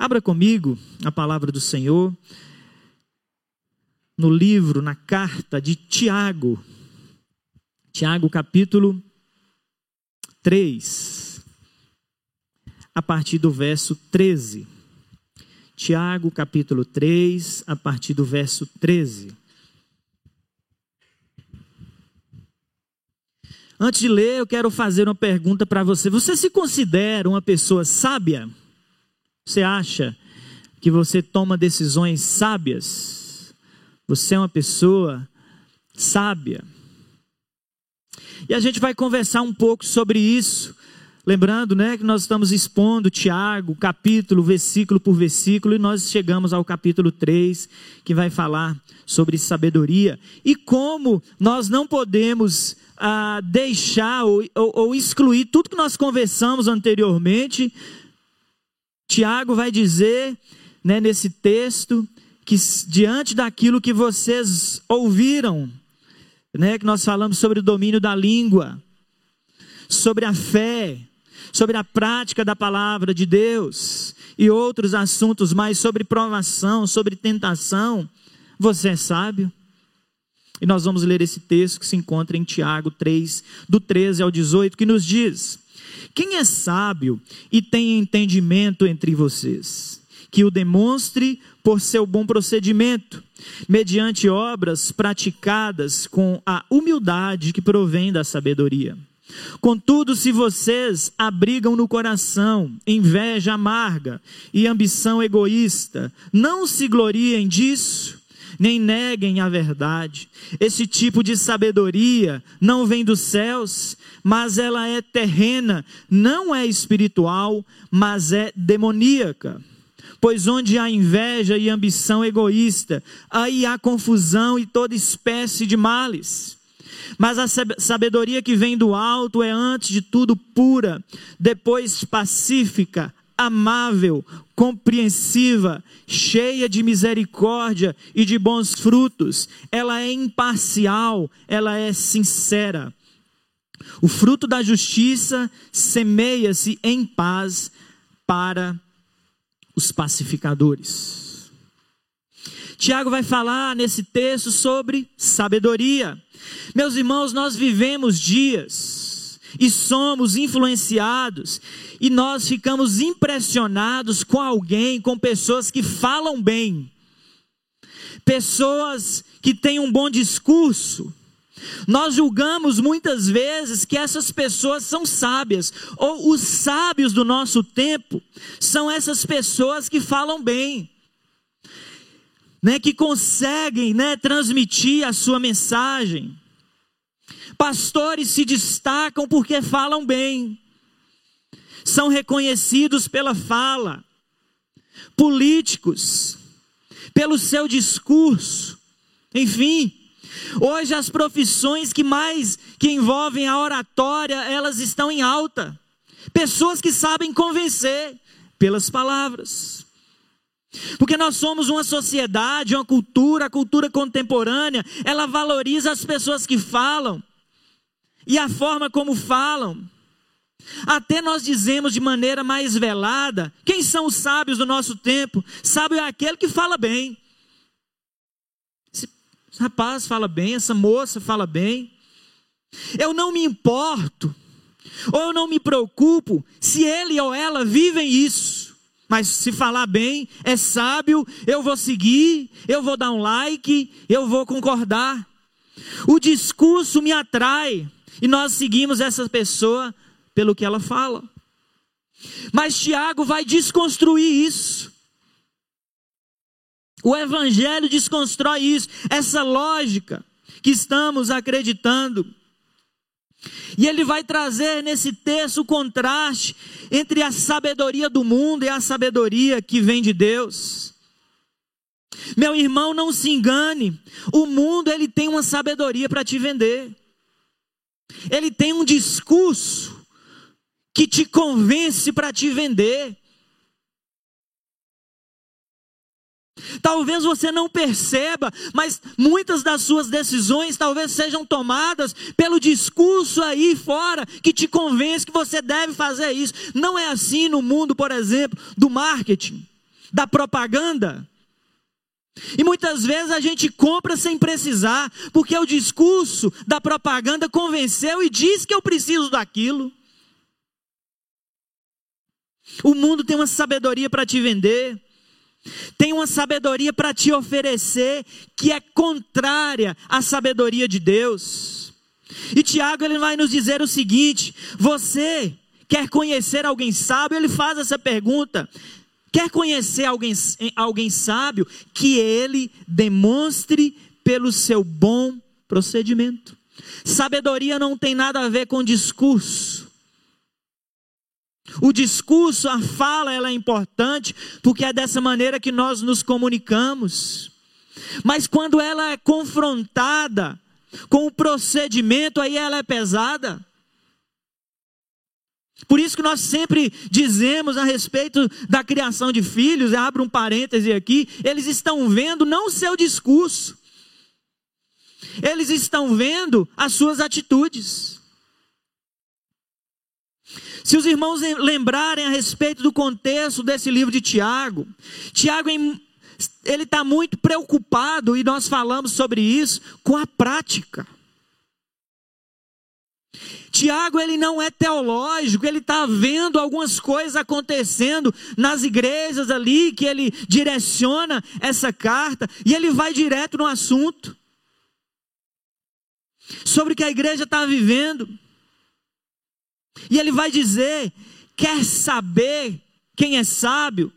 Abra comigo a palavra do Senhor no livro, na carta de Tiago. Tiago, capítulo 3, a partir do verso 13. Tiago, capítulo 3, a partir do verso 13. Antes de ler, eu quero fazer uma pergunta para você. Você se considera uma pessoa sábia? Você acha que você toma decisões sábias? Você é uma pessoa sábia? E a gente vai conversar um pouco sobre isso. Lembrando, né, que nós estamos expondo Tiago, capítulo, versículo por versículo, e nós chegamos ao capítulo 3, que vai falar sobre sabedoria. E como nós não podemos a deixar ou, ou, ou excluir tudo que nós conversamos anteriormente, Tiago vai dizer né, nesse texto que diante daquilo que vocês ouviram, né, que nós falamos sobre o domínio da língua, sobre a fé, sobre a prática da palavra de Deus e outros assuntos mais sobre provação, sobre tentação, você é sábio? E nós vamos ler esse texto que se encontra em Tiago 3, do 13 ao 18, que nos diz: Quem é sábio e tem entendimento entre vocês? Que o demonstre por seu bom procedimento, mediante obras praticadas com a humildade que provém da sabedoria. Contudo, se vocês abrigam no coração inveja amarga e ambição egoísta, não se gloriem disso nem neguem a verdade. Esse tipo de sabedoria não vem dos céus, mas ela é terrena, não é espiritual, mas é demoníaca. Pois onde há inveja e ambição egoísta, aí há confusão e toda espécie de males. Mas a sabedoria que vem do alto é antes de tudo pura, depois pacífica, amável, compreensiva, cheia de misericórdia e de bons frutos. Ela é imparcial, ela é sincera. O fruto da justiça semeia-se em paz para os pacificadores. Tiago vai falar nesse texto sobre sabedoria. Meus irmãos, nós vivemos dias e somos influenciados e nós ficamos impressionados com alguém, com pessoas que falam bem, pessoas que têm um bom discurso. Nós julgamos muitas vezes que essas pessoas são sábias, ou os sábios do nosso tempo são essas pessoas que falam bem, né, que conseguem né, transmitir a sua mensagem. Pastores se destacam porque falam bem, são reconhecidos pela fala. Políticos, pelo seu discurso, enfim. Hoje as profissões que mais que envolvem a oratória, elas estão em alta. Pessoas que sabem convencer pelas palavras. Porque nós somos uma sociedade, uma cultura, a cultura contemporânea, ela valoriza as pessoas que falam e a forma como falam. Até nós dizemos de maneira mais velada: quem são os sábios do nosso tempo? Sábio é aquele que fala bem. Esse rapaz fala bem, essa moça fala bem. Eu não me importo, ou eu não me preocupo se ele ou ela vivem isso. Mas se falar bem, é sábio, eu vou seguir, eu vou dar um like, eu vou concordar. O discurso me atrai. E nós seguimos essa pessoa pelo que ela fala. Mas Tiago vai desconstruir isso. O Evangelho desconstrói isso, essa lógica que estamos acreditando. E ele vai trazer nesse texto o contraste entre a sabedoria do mundo e a sabedoria que vem de Deus. Meu irmão, não se engane, o mundo ele tem uma sabedoria para te vender. Ele tem um discurso que te convence para te vender. Talvez você não perceba, mas muitas das suas decisões talvez sejam tomadas pelo discurso aí fora que te convence que você deve fazer isso. Não é assim no mundo, por exemplo, do marketing. da propaganda. E muitas vezes a gente compra sem precisar, porque o discurso da propaganda convenceu e diz que eu preciso daquilo. O mundo tem uma sabedoria para te vender, tem uma sabedoria para te oferecer que é contrária à sabedoria de Deus. E Tiago ele vai nos dizer o seguinte: você quer conhecer alguém sábio? Ele faz essa pergunta. Quer conhecer alguém, alguém sábio? Que ele demonstre pelo seu bom procedimento. Sabedoria não tem nada a ver com discurso. O discurso, a fala, ela é importante, porque é dessa maneira que nós nos comunicamos. Mas quando ela é confrontada com o procedimento, aí ela é pesada. Por isso que nós sempre dizemos a respeito da criação de filhos, abro um parêntese aqui, eles estão vendo não o seu discurso, eles estão vendo as suas atitudes. Se os irmãos lembrarem a respeito do contexto desse livro de Tiago, Tiago ele está muito preocupado, e nós falamos sobre isso, com a prática. Tiago ele não é teológico, ele está vendo algumas coisas acontecendo nas igrejas ali, que ele direciona essa carta, e ele vai direto no assunto sobre o que a igreja está vivendo. E ele vai dizer: quer saber quem é sábio?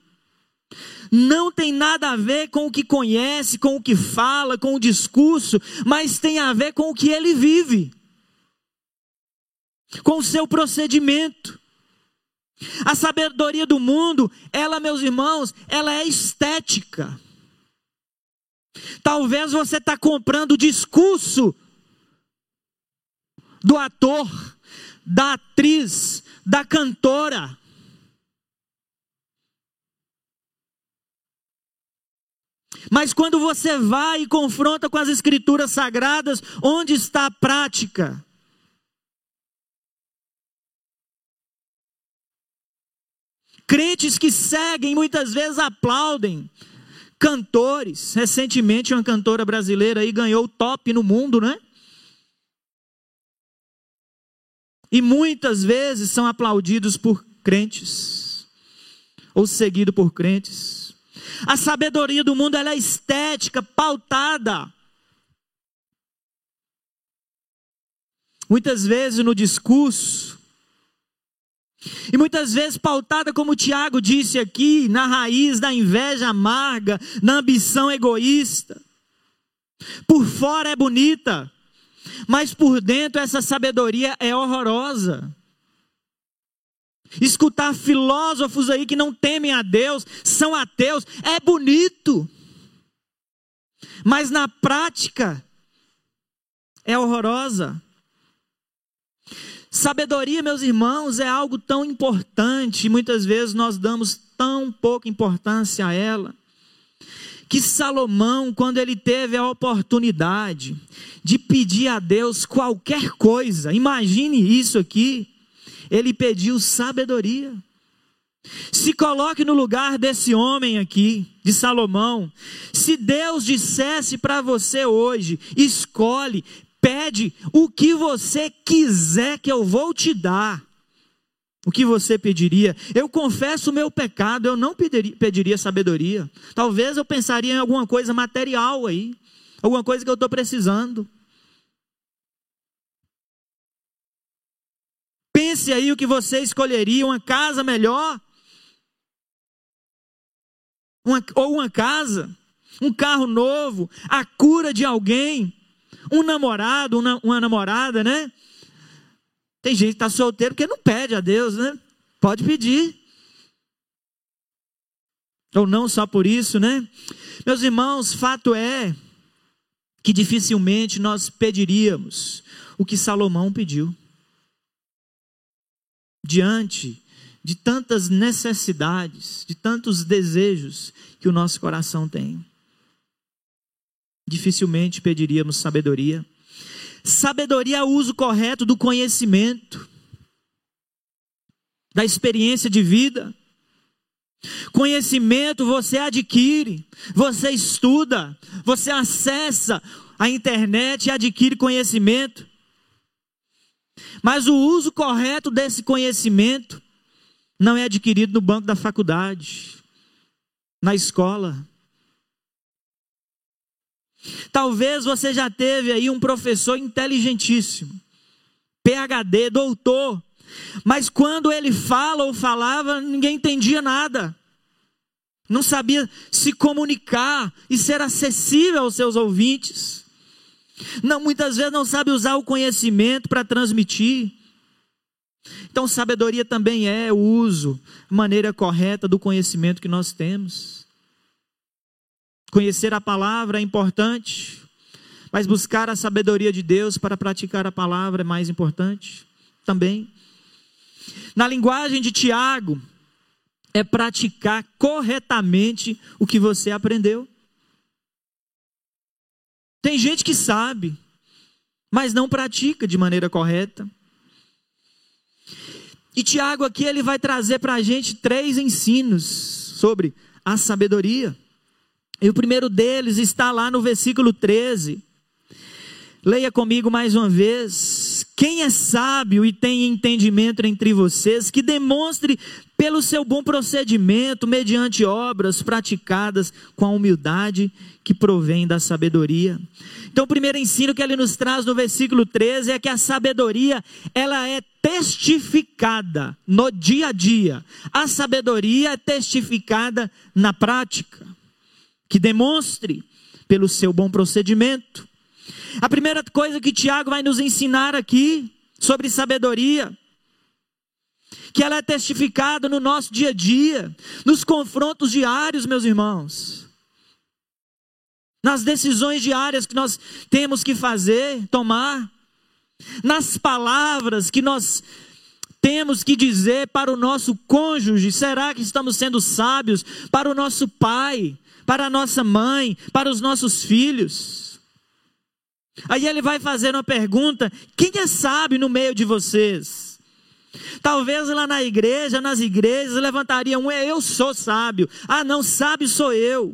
Não tem nada a ver com o que conhece, com o que fala, com o discurso, mas tem a ver com o que ele vive com o seu procedimento. A sabedoria do mundo, ela, meus irmãos, ela é estética. Talvez você está comprando o discurso do ator, da atriz, da cantora. Mas quando você vai e confronta com as escrituras sagradas, onde está a prática? Crentes que seguem, muitas vezes aplaudem. Cantores, recentemente uma cantora brasileira aí ganhou o top no mundo, né? E muitas vezes são aplaudidos por crentes, ou seguidos por crentes. A sabedoria do mundo é estética, pautada. Muitas vezes no discurso, e muitas vezes pautada, como o Tiago disse aqui, na raiz da inveja amarga, na ambição egoísta. Por fora é bonita, mas por dentro essa sabedoria é horrorosa. Escutar filósofos aí que não temem a Deus, são ateus, é bonito, mas na prática é horrorosa. Sabedoria, meus irmãos, é algo tão importante, muitas vezes nós damos tão pouca importância a ela, que Salomão, quando ele teve a oportunidade de pedir a Deus qualquer coisa, imagine isso aqui, ele pediu sabedoria. Se coloque no lugar desse homem aqui, de Salomão. Se Deus dissesse para você hoje, escolhe, Pede o que você quiser que eu vou te dar. O que você pediria? Eu confesso o meu pecado, eu não pediria, pediria sabedoria. Talvez eu pensaria em alguma coisa material aí, alguma coisa que eu estou precisando. Pense aí o que você escolheria: uma casa melhor, uma, ou uma casa, um carro novo, a cura de alguém um namorado, uma, uma namorada, né? Tem gente que está solteiro que não pede a Deus, né? Pode pedir. Ou não só por isso, né? Meus irmãos, fato é que dificilmente nós pediríamos o que Salomão pediu. Diante de tantas necessidades, de tantos desejos que o nosso coração tem dificilmente pediríamos sabedoria. Sabedoria é o uso correto do conhecimento, da experiência de vida. Conhecimento você adquire, você estuda, você acessa a internet e adquire conhecimento. Mas o uso correto desse conhecimento não é adquirido no banco da faculdade, na escola. Talvez você já teve aí um professor inteligentíssimo, PhD, doutor, mas quando ele fala ou falava, ninguém entendia nada. Não sabia se comunicar e ser acessível aos seus ouvintes. Não, muitas vezes não sabe usar o conhecimento para transmitir. Então, sabedoria também é o uso, maneira correta do conhecimento que nós temos. Conhecer a palavra é importante, mas buscar a sabedoria de Deus para praticar a palavra é mais importante também. Na linguagem de Tiago, é praticar corretamente o que você aprendeu. Tem gente que sabe, mas não pratica de maneira correta. E Tiago aqui ele vai trazer para a gente três ensinos sobre a sabedoria. E o primeiro deles está lá no versículo 13. Leia comigo mais uma vez. Quem é sábio e tem entendimento entre vocês, que demonstre pelo seu bom procedimento, mediante obras praticadas com a humildade que provém da sabedoria. Então, o primeiro ensino que ele nos traz no versículo 13 é que a sabedoria, ela é testificada no dia a dia. A sabedoria é testificada na prática, que demonstre pelo seu bom procedimento. A primeira coisa que Tiago vai nos ensinar aqui sobre sabedoria, que ela é testificada no nosso dia a dia, nos confrontos diários, meus irmãos, nas decisões diárias que nós temos que fazer, tomar, nas palavras que nós temos que dizer para o nosso cônjuge: será que estamos sendo sábios? Para o nosso pai, para a nossa mãe, para os nossos filhos. Aí ele vai fazer uma pergunta: quem é sábio no meio de vocês? Talvez lá na igreja, nas igrejas, levantaria um: eu sou sábio. Ah, não, sábio sou eu.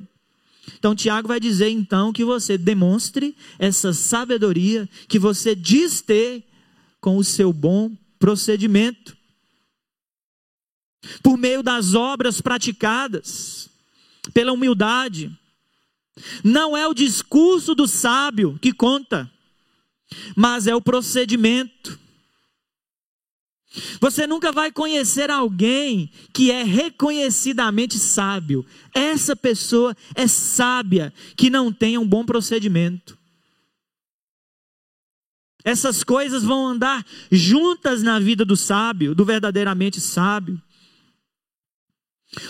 Então Tiago vai dizer então que você demonstre essa sabedoria que você diz ter com o seu bom procedimento. Por meio das obras praticadas, pela humildade, não é o discurso do sábio que conta, mas é o procedimento. Você nunca vai conhecer alguém que é reconhecidamente sábio. Essa pessoa é sábia que não tem um bom procedimento. Essas coisas vão andar juntas na vida do sábio, do verdadeiramente sábio.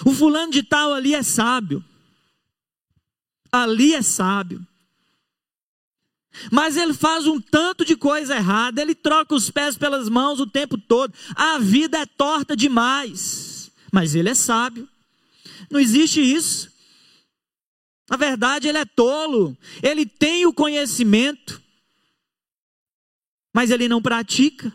O fulano de tal ali é sábio ali é sábio. Mas ele faz um tanto de coisa errada, ele troca os pés pelas mãos o tempo todo. A vida é torta demais, mas ele é sábio. Não existe isso. Na verdade, ele é tolo, ele tem o conhecimento, mas ele não pratica.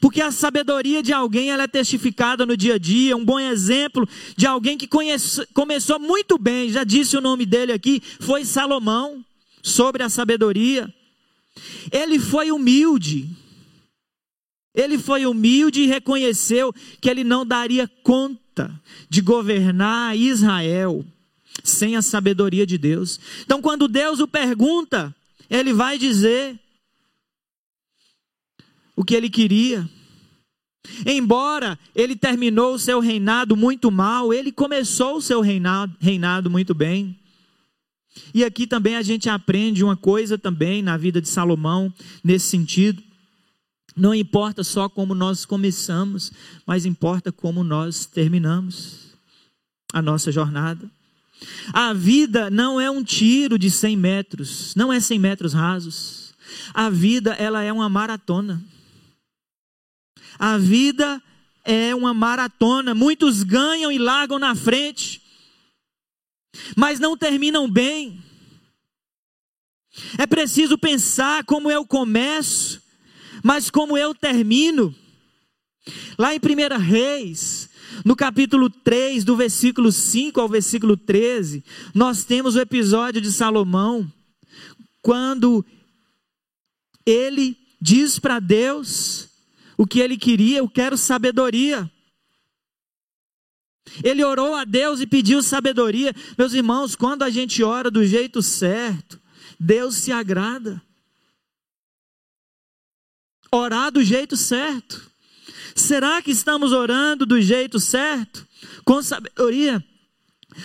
Porque a sabedoria de alguém ela é testificada no dia a dia, um bom exemplo de alguém que conhece, começou muito bem, já disse o nome dele aqui, foi Salomão, sobre a sabedoria. Ele foi humilde, ele foi humilde e reconheceu que ele não daria conta de governar Israel sem a sabedoria de Deus. Então, quando Deus o pergunta, ele vai dizer: o que ele queria. Embora ele terminou o seu reinado muito mal, ele começou o seu reinado, reinado muito bem. E aqui também a gente aprende uma coisa também na vida de Salomão nesse sentido. Não importa só como nós começamos, mas importa como nós terminamos a nossa jornada. A vida não é um tiro de 100 metros, não é 100 metros rasos. A vida ela é uma maratona. A vida é uma maratona. Muitos ganham e largam na frente, mas não terminam bem. É preciso pensar como eu começo, mas como eu termino. Lá em 1 Reis, No capítulo 3, do versículo 5 ao versículo 13, nós temos o episódio de Salomão, quando ele diz para Deus o que ele queria, eu quero sabedoria. Ele orou a Deus e pediu sabedoria. Meus irmãos, quando a gente ora do jeito certo, Deus se agrada. Orar do jeito certo. Será que estamos orando do jeito certo? Com sabedoria?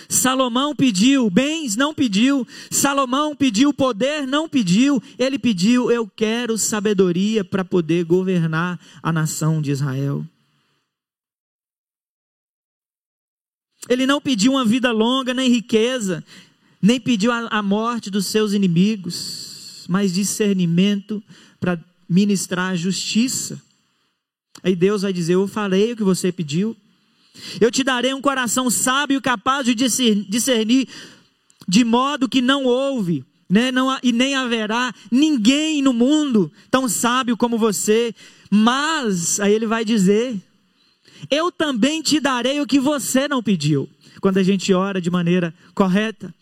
Salomão pediu bens, não pediu. Salomão pediu poder, não pediu. Ele pediu: Eu quero sabedoria para poder governar a nação de Israel. Ele não pediu uma vida longa, nem riqueza, nem pediu a, morte dos seus inimigos, mas discernimento para ministrar a justiça. Aí Deus vai dizer: Eu falei o que você pediu. Eu te darei um coração sábio capaz de discernir, de modo que não houve, né, não, e nem haverá ninguém no mundo tão sábio como você. Mas, aí ele vai dizer: Eu também te darei o que você não pediu. Quando a gente ora de maneira correta.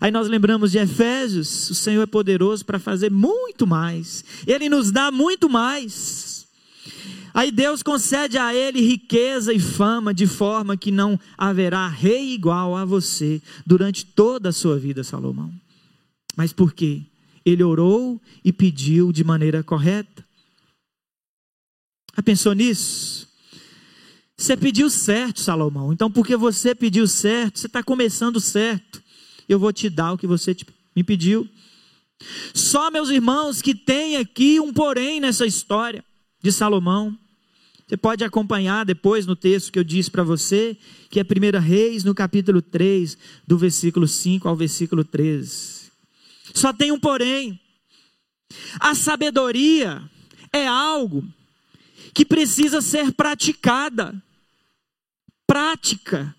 Aí nós lembramos de Efésios: o Senhor é poderoso para fazer muito mais, Ele nos dá muito mais. Aí Deus concede a ele riqueza e fama, de forma que não haverá rei igual a você durante toda a sua vida, Salomão. Mas por quê? Ele orou e pediu de maneira correta. Já pensou nisso? Você pediu certo, Salomão. Então, porque você pediu certo, você está começando certo. Eu vou te dar o que você me pediu. Só, meus irmãos, que tem aqui um porém nessa história de Salomão. Você pode acompanhar depois no texto que eu disse para você, que é 1 Reis, no capítulo 3, do versículo 5 ao versículo 13. Só tem um porém. A sabedoria é algo que precisa ser praticada. Prática,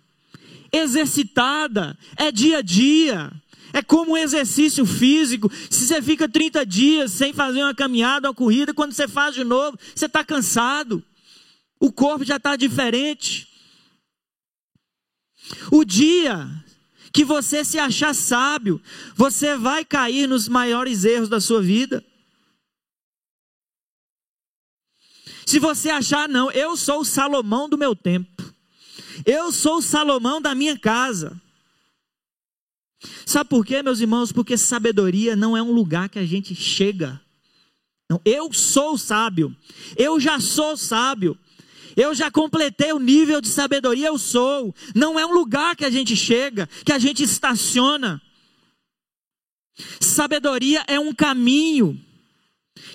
exercitada, é dia a dia. É como um exercício físico. Se você fica 30 dias sem fazer uma caminhada, uma corrida, quando você faz de novo, você está cansado o corpo já está diferente. O dia que você se achar sábio, você vai cair nos maiores erros da sua vida. Se você achar, não, eu sou o Salomão do meu tempo, eu sou o Salomão da minha casa. Sabe por quê, meus irmãos? Porque sabedoria não é um lugar que a gente chega. Não, eu sou sábio, eu já sou sábio. Eu já completei o nível de sabedoria, eu sou. Não é um lugar que a gente chega, que a gente estaciona. Sabedoria é um caminho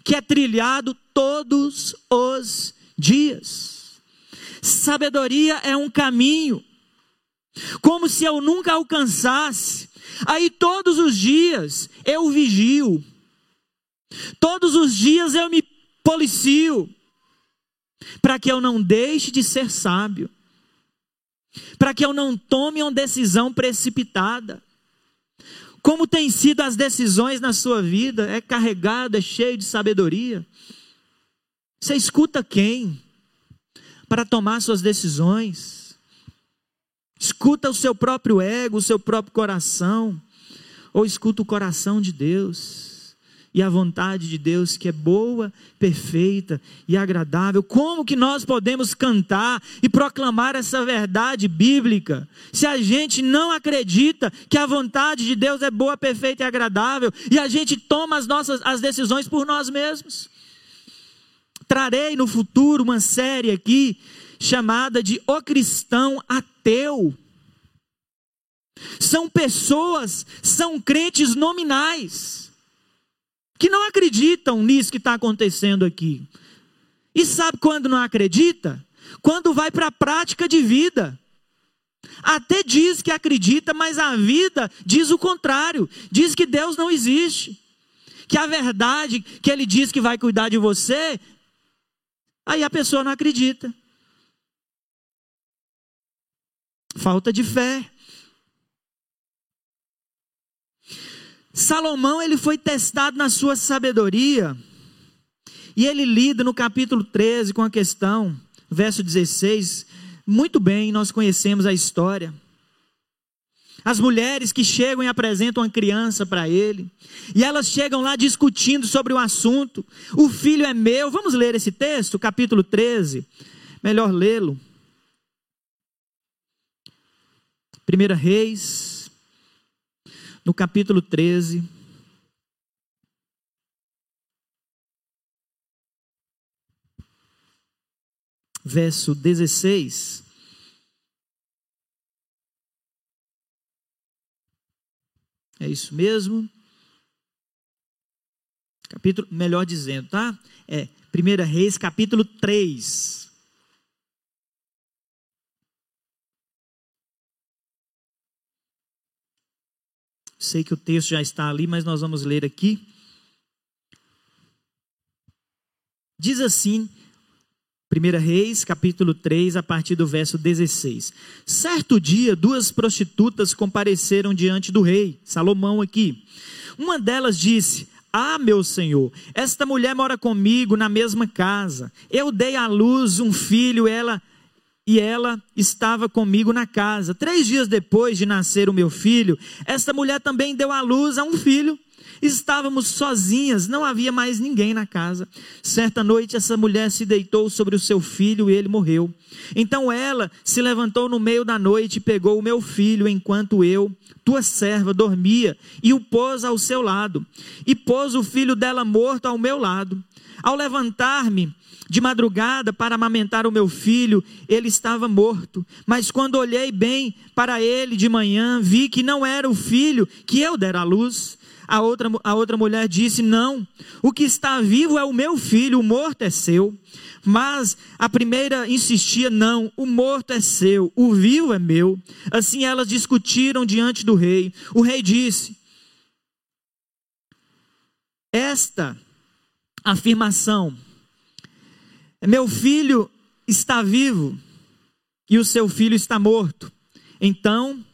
que é trilhado todos os dias. Sabedoria é um caminho, como se eu nunca alcançasse. Aí todos os dias eu vigio, todos os dias eu me policio, para que eu não deixe de ser sábio, para que eu não tome uma decisão precipitada. Como tem sido as decisões na sua vida? É carregado, é cheio de sabedoria. Você escuta quem para tomar suas decisões? Escuta o seu próprio ego, o seu próprio coração, ou escuta o coração de Deus? E a vontade de Deus que é boa, perfeita e agradável. Como que nós podemos cantar e proclamar essa verdade bíblica se a gente não acredita que a vontade de Deus é boa, perfeita e agradável e a gente toma as nossas as decisões por nós mesmos? Trarei no futuro uma série aqui chamada de O Cristão Ateu. São pessoas, são crentes nominais que não acreditam nisso que está acontecendo aqui. E sabe quando não acredita? Quando vai para a prática de vida. Até diz que acredita, mas a vida diz o contrário. Diz que Deus não existe. Que a verdade que Ele diz que vai cuidar de você, aí a pessoa não acredita. Falta de fé. Salomão ele foi testado na sua sabedoria. E ele lida no capítulo 13 com a questão, verso 16, muito bem, nós conhecemos a história. As mulheres que chegam e apresentam a criança para ele, e elas chegam lá discutindo sobre o assunto. O filho é meu. Vamos ler esse texto, capítulo 13. Melhor lê-lo. 1 Reis, no capítulo 13. Verso 16. É isso mesmo? Capítulo, melhor dizendo, tá? É 1 Reis, capítulo 3. Sei que o texto já está ali, mas nós vamos ler aqui. Diz assim, 1 Reis, capítulo 3, a partir do verso 16. Certo dia, duas prostitutas compareceram diante do rei, Salomão aqui. Uma delas disse: Ah, meu senhor, esta mulher mora comigo na mesma casa. Eu dei à luz um filho, ela e ela estava comigo na casa. Três dias depois de nascer o meu filho, esta mulher também deu à luz a um filho. Estávamos sozinhas, não havia mais ninguém na casa. Certa noite, essa mulher se deitou sobre o seu filho e ele morreu. Então ela se levantou no meio da noite e pegou o meu filho enquanto eu, tua serva, dormia e o pôs ao seu lado. E pôs o filho dela morto ao meu lado. Ao levantar-me, de madrugada para amamentar o meu filho, ele estava morto. Mas quando olhei bem para ele de manhã, vi que não era o filho que eu dera à luz. A outra, a outra mulher disse: Não, o que está vivo é o meu filho, o morto é seu. Mas a primeira insistia: Não, o morto é seu, o vivo é meu. Assim elas discutiram diante do rei. O rei disse: Esta afirmação meu filho está vivo e o seu filho está morto. Então,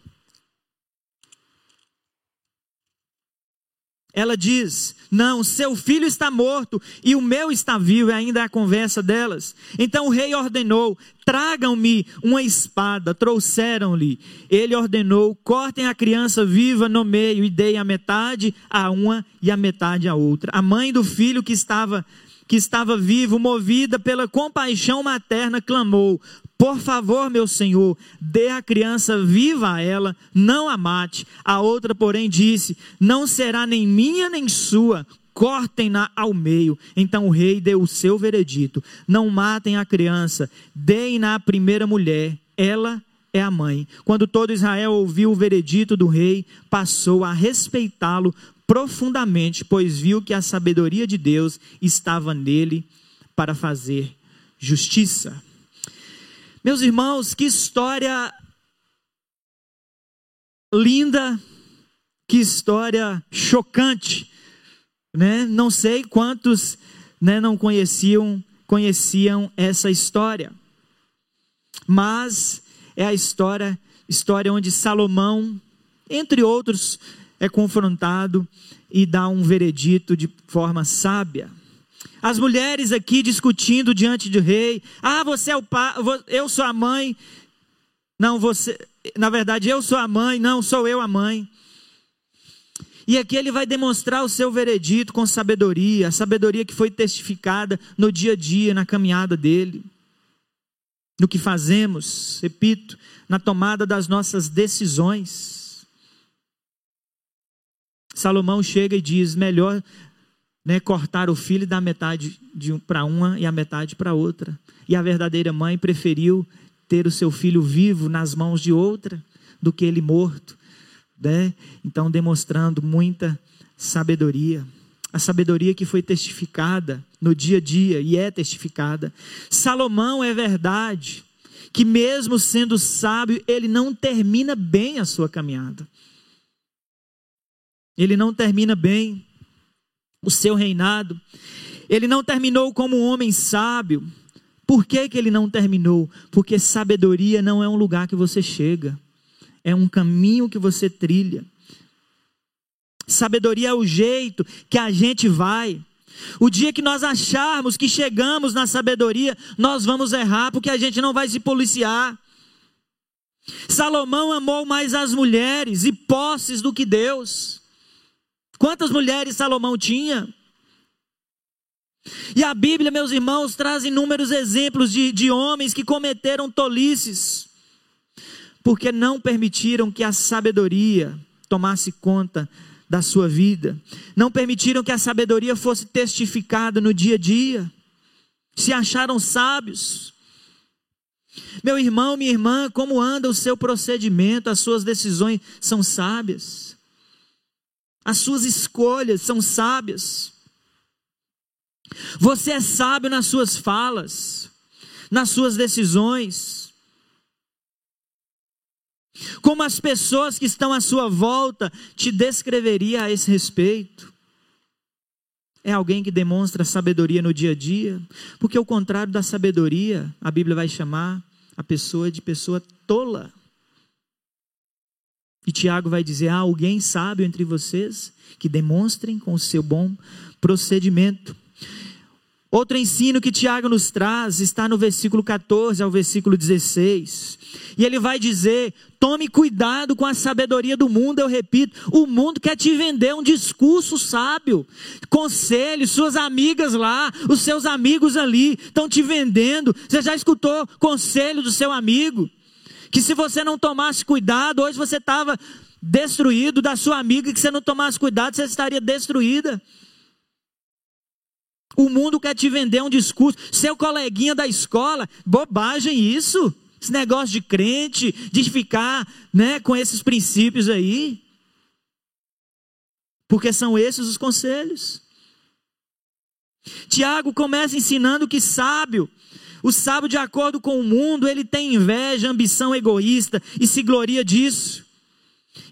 ela diz: Não, seu filho está morto e o meu está vivo, e ainda é a conversa delas. Então o rei ordenou: Tragam-me uma espada. Trouxeram-lhe. Ele ordenou: Cortem a criança viva no meio e deem a metade a uma e a metade a outra. A mãe do filho que estava que estava vivo, movida pela compaixão materna, clamou: Por favor, meu senhor, dê a criança viva a ela, não a mate. A outra, porém, disse: Não será nem minha nem sua, cortem-na ao meio. Então o rei deu o seu veredito: Não matem a criança, deem-na à primeira mulher, ela é a mãe. Quando todo Israel ouviu o veredito do rei, passou a respeitá-lo profundamente, pois viu que a sabedoria de Deus estava nele para fazer justiça. Meus irmãos, que história linda, que história chocante, né? Não sei quantos, né, não conheciam conheciam essa história. Mas é a história história onde Salomão, entre outros é confrontado e dá um veredito de forma sábia. As mulheres aqui discutindo diante do rei: "Ah, você é o pai, eu sou a mãe". Não, você, na verdade eu sou a mãe, não, sou eu a mãe. E aqui ele vai demonstrar o seu veredito com sabedoria, a sabedoria que foi testificada no dia a dia, na caminhada dele, no que fazemos, repito, na tomada das nossas decisões. Salomão chega e diz: melhor né, cortar o filho e dar metade um, para uma e a metade para outra. E a verdadeira mãe preferiu ter o seu filho vivo nas mãos de outra do que ele morto. Né? Então, demonstrando muita sabedoria. A sabedoria que foi testificada no dia a dia e é testificada. Salomão é verdade que, mesmo sendo sábio, ele não termina bem a sua caminhada ele não termina bem o seu reinado. Ele não terminou como um homem sábio. Por que, que ele não terminou? Porque sabedoria não é um lugar que você chega, é um caminho que você trilha. Sabedoria é o jeito que a gente vai. O dia que nós acharmos que chegamos na sabedoria, nós vamos errar, porque a gente não vai se policiar. Salomão amou mais as mulheres e posses do que Deus. Quantas mulheres Salomão tinha? E a Bíblia, meus irmãos, traz inúmeros exemplos de, de homens que cometeram tolices, porque não permitiram que a sabedoria tomasse conta da sua vida, não permitiram que a sabedoria fosse testificada no dia a dia, se acharam sábios. Meu irmão, minha irmã, como anda o seu procedimento, as suas decisões são sábias, as suas escolhas são sábias. Você é sábio nas suas falas, nas suas decisões. Como as pessoas que estão à sua volta te descreveria a esse respeito? É alguém que demonstra sabedoria no dia a dia? Porque o contrário da sabedoria, a Bíblia vai chamar a pessoa de pessoa tola. E Tiago vai dizer: há alguém sábio entre vocês que demonstrem com o seu bom procedimento. Outro ensino que Tiago nos traz está no versículo 14 ao versículo 16. E ele vai dizer: tome cuidado com a sabedoria do mundo. Eu repito, o mundo quer te vender um discurso sábio, conselho, suas amigas lá, os seus amigos ali estão te vendendo. Você já escutou conselho do seu amigo? Que se você não tomasse cuidado, hoje você estava destruído, da sua amiga, que você não tomasse cuidado, você estaria destruída. O mundo quer te vender um discurso. Seu coleguinha da escola, bobagem isso. Esse negócio de crente, de ficar né, com esses princípios aí. Porque são esses os conselhos. Tiago começa ensinando que sábio, o sábio de acordo com o mundo, ele tem inveja, ambição egoísta e se gloria disso.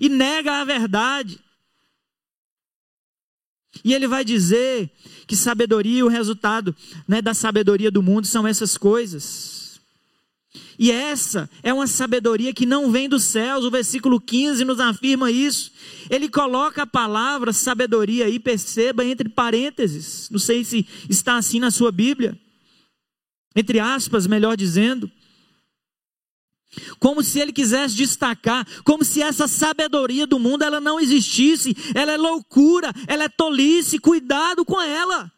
E nega a verdade. E ele vai dizer que sabedoria, o resultado né, da sabedoria do mundo são essas coisas. E essa é uma sabedoria que não vem dos céus, o versículo 15 nos afirma isso. Ele coloca a palavra sabedoria aí, perceba, entre parênteses. Não sei se está assim na sua Bíblia. Entre aspas, melhor dizendo. Como se ele quisesse destacar, como se essa sabedoria do mundo ela não existisse, ela é loucura, ela é tolice, cuidado com ela.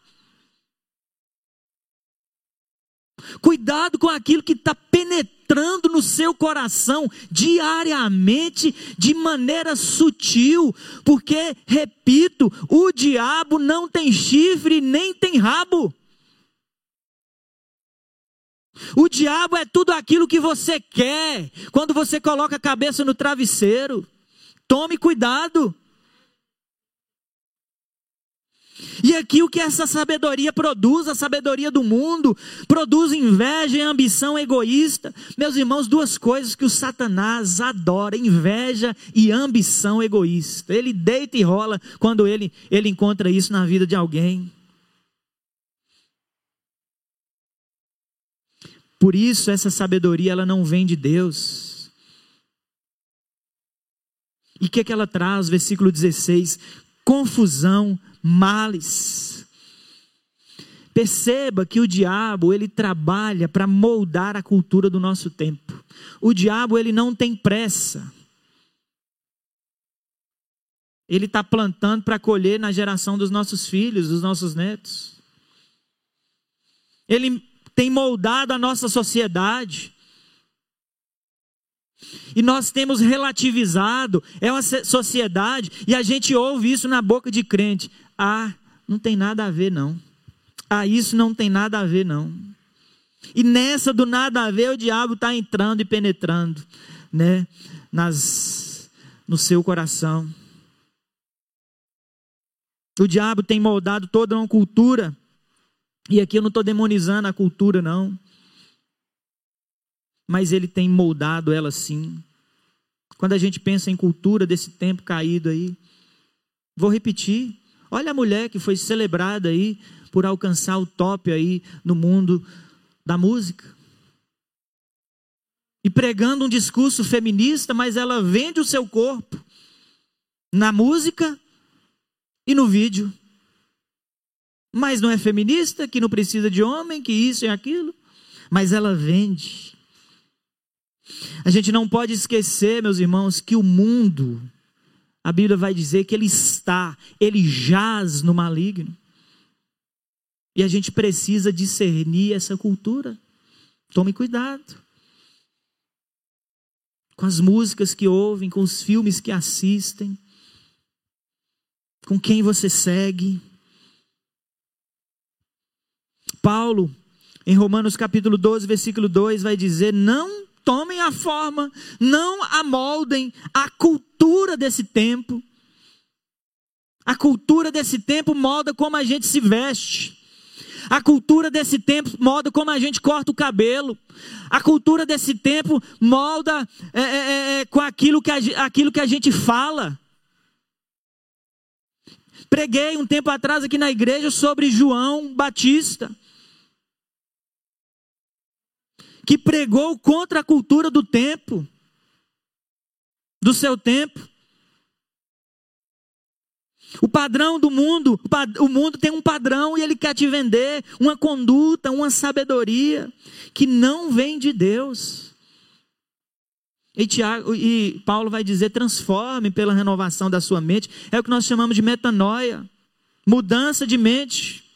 Cuidado com aquilo que está penetrando no seu coração diariamente, de maneira sutil, porque, repito, o diabo não tem chifre nem tem rabo. O diabo é tudo aquilo que você quer quando você coloca a cabeça no travesseiro. Tome cuidado. E aqui o que essa sabedoria produz, a sabedoria do mundo, produz inveja e ambição egoísta. Meus irmãos, duas coisas que o Satanás adora: inveja e ambição egoísta. Ele deita e rola quando ele, ele encontra isso na vida de alguém. Por isso essa sabedoria ela não vem de Deus. E o que, é que ela traz? Versículo 16: confusão, males. Perceba que o diabo ele trabalha para moldar a cultura do nosso tempo. O diabo ele não tem pressa. Ele está plantando para colher na geração dos nossos filhos, dos nossos netos. Ele tem moldado a nossa sociedade. E nós temos relativizado, é uma sociedade, e a gente ouve isso na boca de crente. Ah, não tem nada a ver, não. Ah, isso não tem nada a ver, não. E nessa do nada a ver, o diabo está entrando e penetrando, né, nas, no seu coração. O diabo tem moldado toda uma cultura e aqui eu não estou demonizando a cultura, não. Mas ele tem moldado ela sim. Quando a gente pensa em cultura desse tempo caído aí, vou repetir. Olha a mulher que foi celebrada aí por alcançar o top aí no mundo da música. E pregando um discurso feminista, mas ela vende o seu corpo na música e no vídeo. Mas não é feminista, que não precisa de homem, que isso e aquilo, mas ela vende. A gente não pode esquecer, meus irmãos, que o mundo, a Bíblia vai dizer que ele está, ele jaz no maligno. E a gente precisa discernir essa cultura. Tome cuidado com as músicas que ouvem, com os filmes que assistem, com quem você segue. Paulo, em Romanos capítulo 12, versículo 2, vai dizer: Não tomem a forma, não amoldem a cultura desse tempo. A cultura desse tempo molda como a gente se veste. A cultura desse tempo molda como a gente corta o cabelo. A cultura desse tempo molda é, é, é, é com aquilo que, a, aquilo que a gente fala. Preguei um tempo atrás aqui na igreja sobre João Batista, que pregou contra a cultura do tempo, do seu tempo. O padrão do mundo, o mundo tem um padrão e ele quer te vender uma conduta, uma sabedoria que não vem de Deus. E, Tiago, e Paulo vai dizer: transforme pela renovação da sua mente. É o que nós chamamos de metanoia, mudança de mente.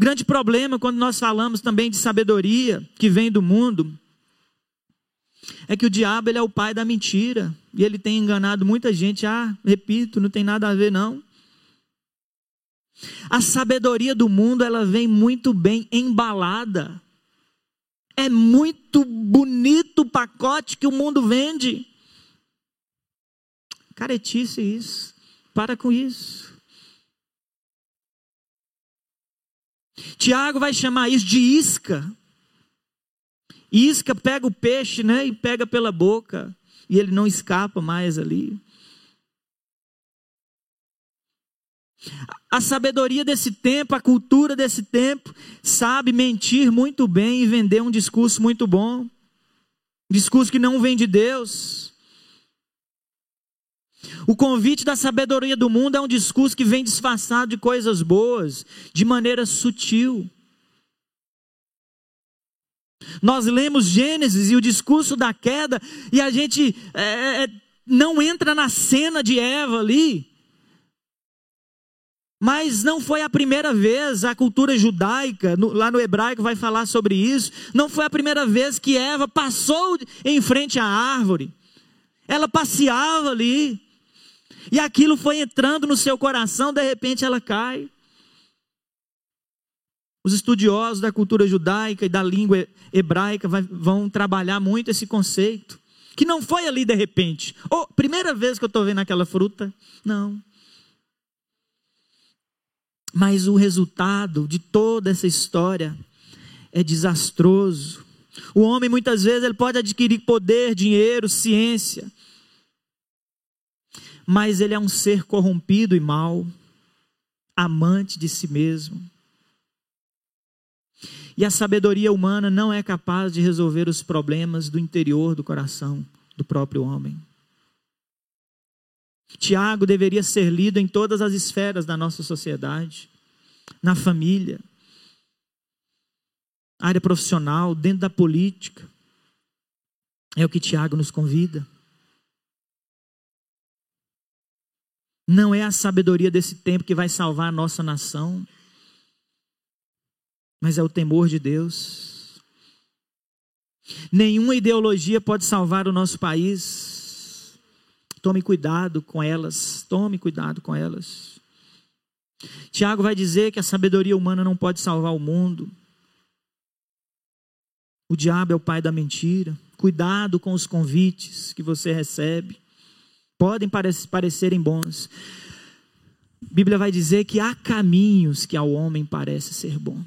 Grande problema quando nós falamos também de sabedoria que vem do mundo é que o diabo ele é o pai da mentira e ele tem enganado muita gente. Ah, repito, não tem nada a ver não. A sabedoria do mundo ela vem muito bem embalada. É muito bonito o pacote que o mundo vende. Caretice isso. Para com isso. Tiago vai chamar isso de isca. Isca pega o peixe, né, e pega pela boca, e ele não escapa mais ali. A sabedoria desse tempo, a cultura desse tempo, sabe mentir muito bem e vender um discurso muito bom. Discurso que não vem de Deus. O convite da sabedoria do mundo é um discurso que vem disfarçado de coisas boas, de maneira sutil. Nós lemos Gênesis e o discurso da queda, e a gente é, é, não entra na cena de Eva ali. Mas não foi a primeira vez, a cultura judaica, no, lá no hebraico vai falar sobre isso. Não foi a primeira vez que Eva passou em frente à árvore. Ela passeava ali. E aquilo foi entrando no seu coração, de repente ela cai. Os estudiosos da cultura judaica e da língua hebraica vão trabalhar muito esse conceito. Que não foi ali de repente. Oh, primeira vez que eu estou vendo aquela fruta. Não. Mas o resultado de toda essa história é desastroso. O homem muitas vezes ele pode adquirir poder, dinheiro, ciência, mas ele é um ser corrompido e mau, amante de si mesmo. E a sabedoria humana não é capaz de resolver os problemas do interior do coração do próprio homem. Tiago deveria ser lido em todas as esferas da nossa sociedade, na família, área profissional, dentro da política. É o que Tiago nos convida. Não é a sabedoria desse tempo que vai salvar a nossa nação mas é o temor de Deus. Nenhuma ideologia pode salvar o nosso país. Tome cuidado com elas, tome cuidado com elas. Tiago vai dizer que a sabedoria humana não pode salvar o mundo. O diabo é o pai da mentira. Cuidado com os convites que você recebe. Podem parecerem bons. A Bíblia vai dizer que há caminhos que ao homem parece ser bom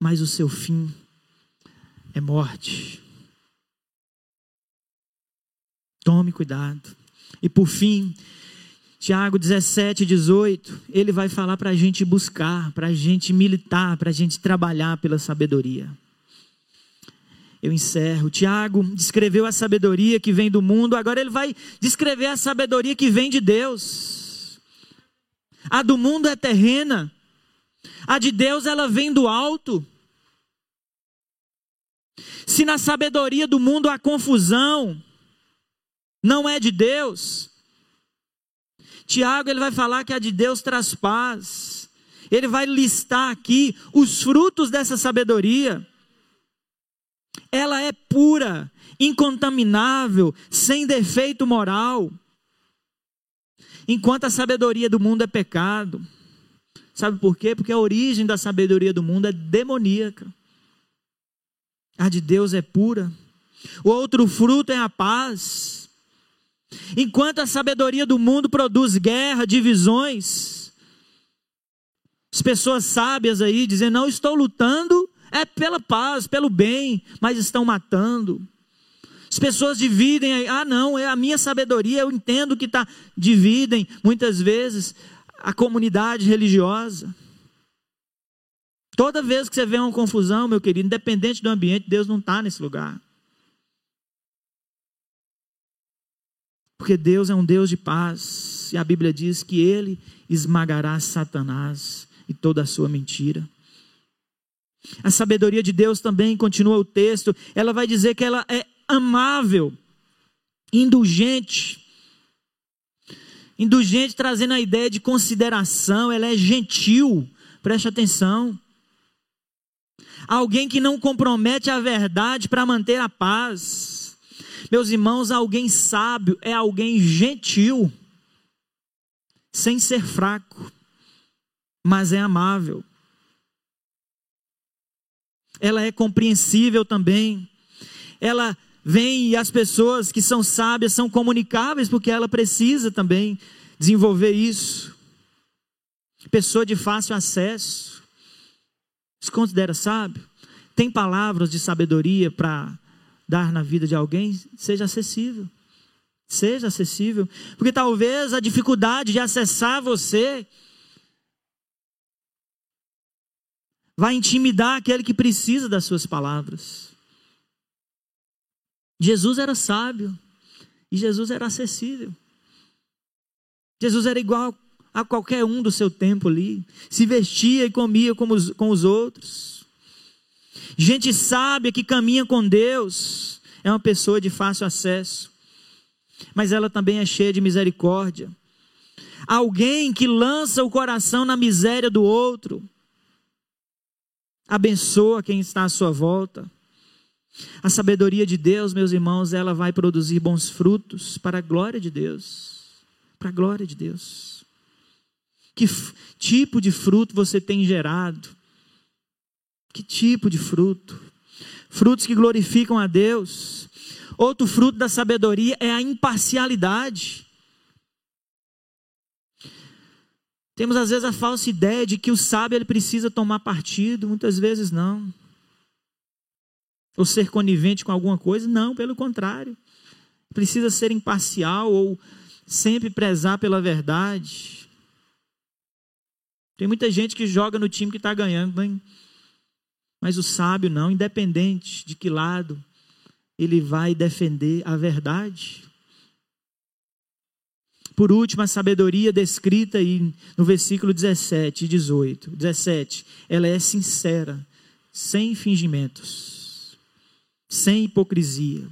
mas o seu fim é morte. Tome cuidado. E por fim, Tiago 17, 18, ele vai falar para a gente buscar, para a gente militar, para a gente trabalhar pela sabedoria. Eu encerro. Tiago descreveu a sabedoria que vem do mundo, agora ele vai descrever a sabedoria que vem de Deus. A do mundo é terrena. A de Deus ela vem do alto. Se na sabedoria do mundo há confusão, não é de Deus. Tiago ele vai falar que a de Deus traz paz. Ele vai listar aqui os frutos dessa sabedoria. Ela é pura, incontaminável, sem defeito moral. Enquanto a sabedoria do mundo é pecado. Sabe por quê? Porque a origem da sabedoria do mundo é demoníaca. A de Deus é pura. O outro fruto é a paz. Enquanto a sabedoria do mundo produz guerra, divisões, as pessoas sábias aí dizem: não estou lutando, é pela paz, pelo bem, mas estão matando. As pessoas dividem, ah, não, é a minha sabedoria, eu entendo que está. Dividem, muitas vezes, a comunidade religiosa. Toda vez que você vê uma confusão, meu querido, independente do ambiente, Deus não está nesse lugar. Porque Deus é um Deus de paz. E a Bíblia diz que Ele esmagará Satanás e toda a sua mentira. A sabedoria de Deus também, continua o texto, ela vai dizer que ela é amável, indulgente. Indulgente trazendo a ideia de consideração, ela é gentil, preste atenção. Alguém que não compromete a verdade para manter a paz. Meus irmãos, alguém sábio é alguém gentil, sem ser fraco, mas é amável. Ela é compreensível também. Ela vem e as pessoas que são sábias são comunicáveis, porque ela precisa também desenvolver isso. Pessoa de fácil acesso. Se considera sábio? Tem palavras de sabedoria para dar na vida de alguém? Seja acessível. Seja acessível. Porque talvez a dificuldade de acessar você vai intimidar aquele que precisa das suas palavras. Jesus era sábio e Jesus era acessível. Jesus era igual a qualquer um do seu tempo ali, se vestia e comia como os, com os outros. Gente sábia que caminha com Deus é uma pessoa de fácil acesso, mas ela também é cheia de misericórdia. Alguém que lança o coração na miséria do outro, abençoa quem está à sua volta. A sabedoria de Deus, meus irmãos, ela vai produzir bons frutos para a glória de Deus. Para a glória de Deus. Que tipo de fruto você tem gerado? Que tipo de fruto? Frutos que glorificam a Deus. Outro fruto da sabedoria é a imparcialidade. Temos às vezes a falsa ideia de que o sábio ele precisa tomar partido, muitas vezes não ou ser conivente com alguma coisa. Não, pelo contrário. Precisa ser imparcial ou sempre prezar pela verdade. Tem muita gente que joga no time que está ganhando, hein? mas o sábio não, independente de que lado, ele vai defender a verdade. Por último, a sabedoria descrita aí no versículo 17 e 18. 17, ela é sincera, sem fingimentos sem hipocrisia.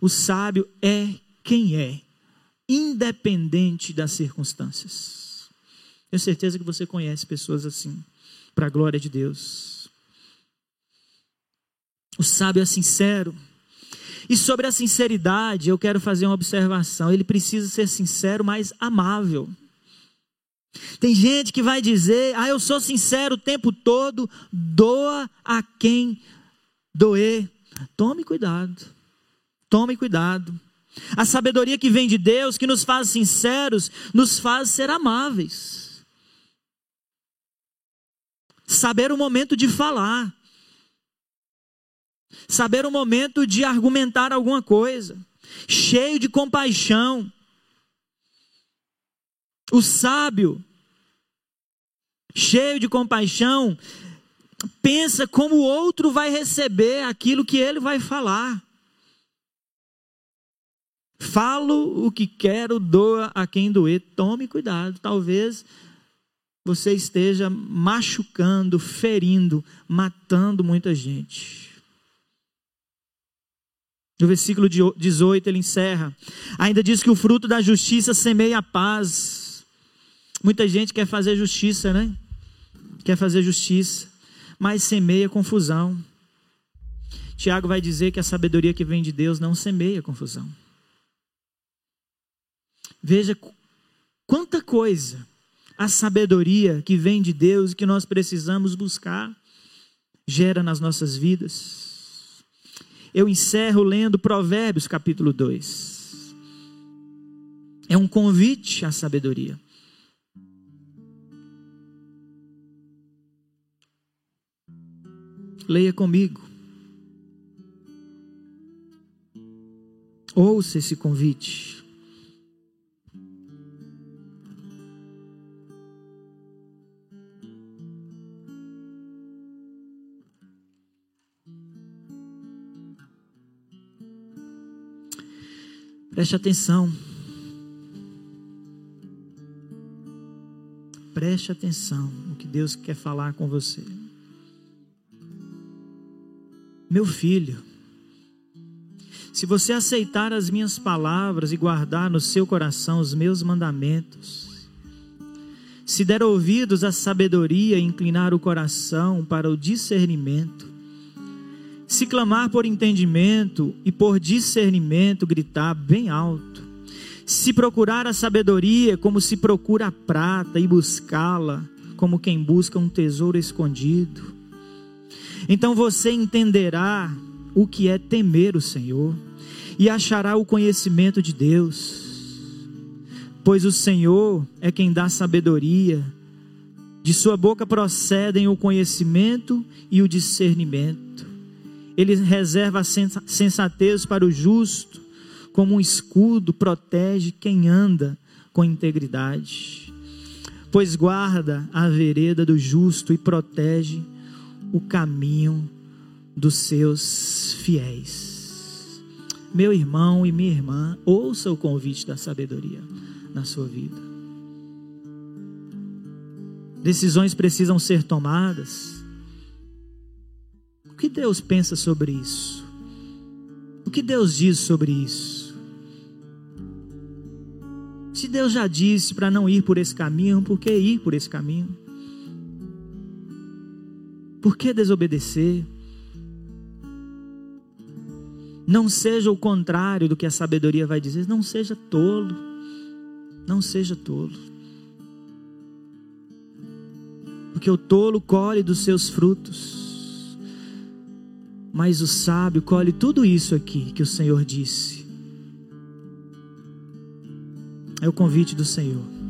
O sábio é quem é, independente das circunstâncias. Tenho certeza que você conhece pessoas assim, para a glória de Deus. O sábio é sincero. E sobre a sinceridade, eu quero fazer uma observação. Ele precisa ser sincero, mas amável. Tem gente que vai dizer: Ah, eu sou sincero o tempo todo, doa a quem doer. Tome cuidado. Tome cuidado. A sabedoria que vem de Deus, que nos faz sinceros, nos faz ser amáveis. Saber o momento de falar. Saber o momento de argumentar alguma coisa. Cheio de compaixão. O sábio, cheio de compaixão, pensa como o outro vai receber aquilo que ele vai falar. Falo o que quero, doa a quem doer. Tome cuidado, talvez você esteja machucando, ferindo, matando muita gente. No versículo 18 ele encerra. Ainda diz que o fruto da justiça semeia a paz. Muita gente quer fazer justiça, né? Quer fazer justiça, mas semeia confusão. Tiago vai dizer que a sabedoria que vem de Deus não semeia confusão. Veja quanta coisa a sabedoria que vem de Deus e que nós precisamos buscar gera nas nossas vidas. Eu encerro lendo Provérbios capítulo 2. É um convite à sabedoria. Leia comigo. Ouça esse convite. Preste atenção. Preste atenção no que Deus quer falar com você. Meu filho, se você aceitar as minhas palavras e guardar no seu coração os meus mandamentos, se der ouvidos à sabedoria e inclinar o coração para o discernimento, se clamar por entendimento e por discernimento, gritar bem alto, se procurar a sabedoria como se procura a prata e buscá-la como quem busca um tesouro escondido, então você entenderá o que é temer o Senhor e achará o conhecimento de Deus. Pois o Senhor é quem dá sabedoria, de sua boca procedem o conhecimento e o discernimento. Ele reserva a sensatez para o justo, como um escudo protege quem anda com integridade. Pois guarda a vereda do justo e protege o caminho dos seus fiéis. Meu irmão e minha irmã, ouça o convite da sabedoria na sua vida. Decisões precisam ser tomadas. Que Deus pensa sobre isso? O que Deus diz sobre isso? Se Deus já disse para não ir por esse caminho, por que ir por esse caminho? Por que desobedecer? Não seja o contrário do que a sabedoria vai dizer. Não seja tolo. Não seja tolo. Porque o tolo colhe dos seus frutos. Mas o sábio colhe tudo isso aqui que o Senhor disse. É o convite do Senhor.